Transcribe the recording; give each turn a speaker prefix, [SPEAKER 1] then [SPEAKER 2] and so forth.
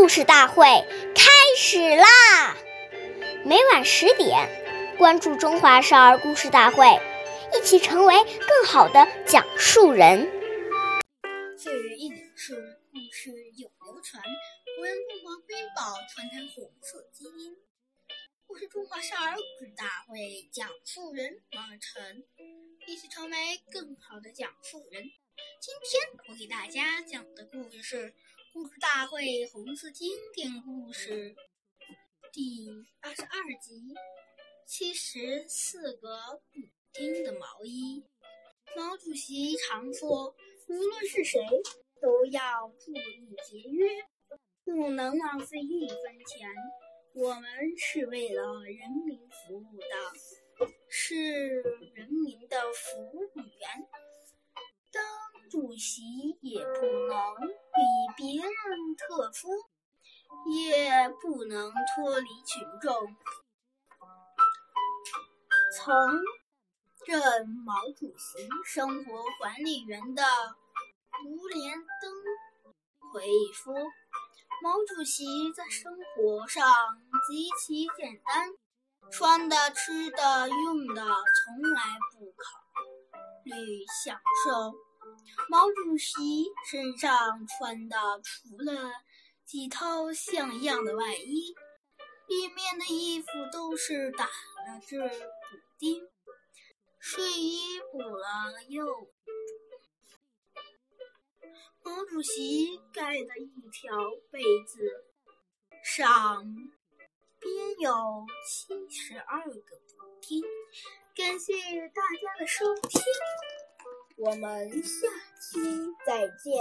[SPEAKER 1] 故事大会开始啦！每晚十点，关注《中华少儿故事大会》，一起成为更好的讲述人。
[SPEAKER 2] 岁月易流逝，故事永流传。我用中华瑰宝传承红色基因。我是中华少儿故事大会讲述人王晨，一起成为更好的讲述人。今天我给大家讲的故事是。故事大会红色经典故事第二十二集：七十四个补丁的毛衣。毛主席常说，无论是谁，都要注意节约，不能浪费一分钱。我们是为了人民服务的，是人民的服务员。当主席也不能比别特殊，也不能脱离群众。曾任毛主席生活管理员的吴连登回忆说：“毛主席在生活上极其简单，穿的、吃的、用的，从来不考虑享受。”毛主席身上穿的除了几套像样的外衣，里面的衣服都是打了字补丁，睡衣补了又补。毛主席盖的一条被子上边有七十二个补丁。感谢大家的收听。我们下期再见。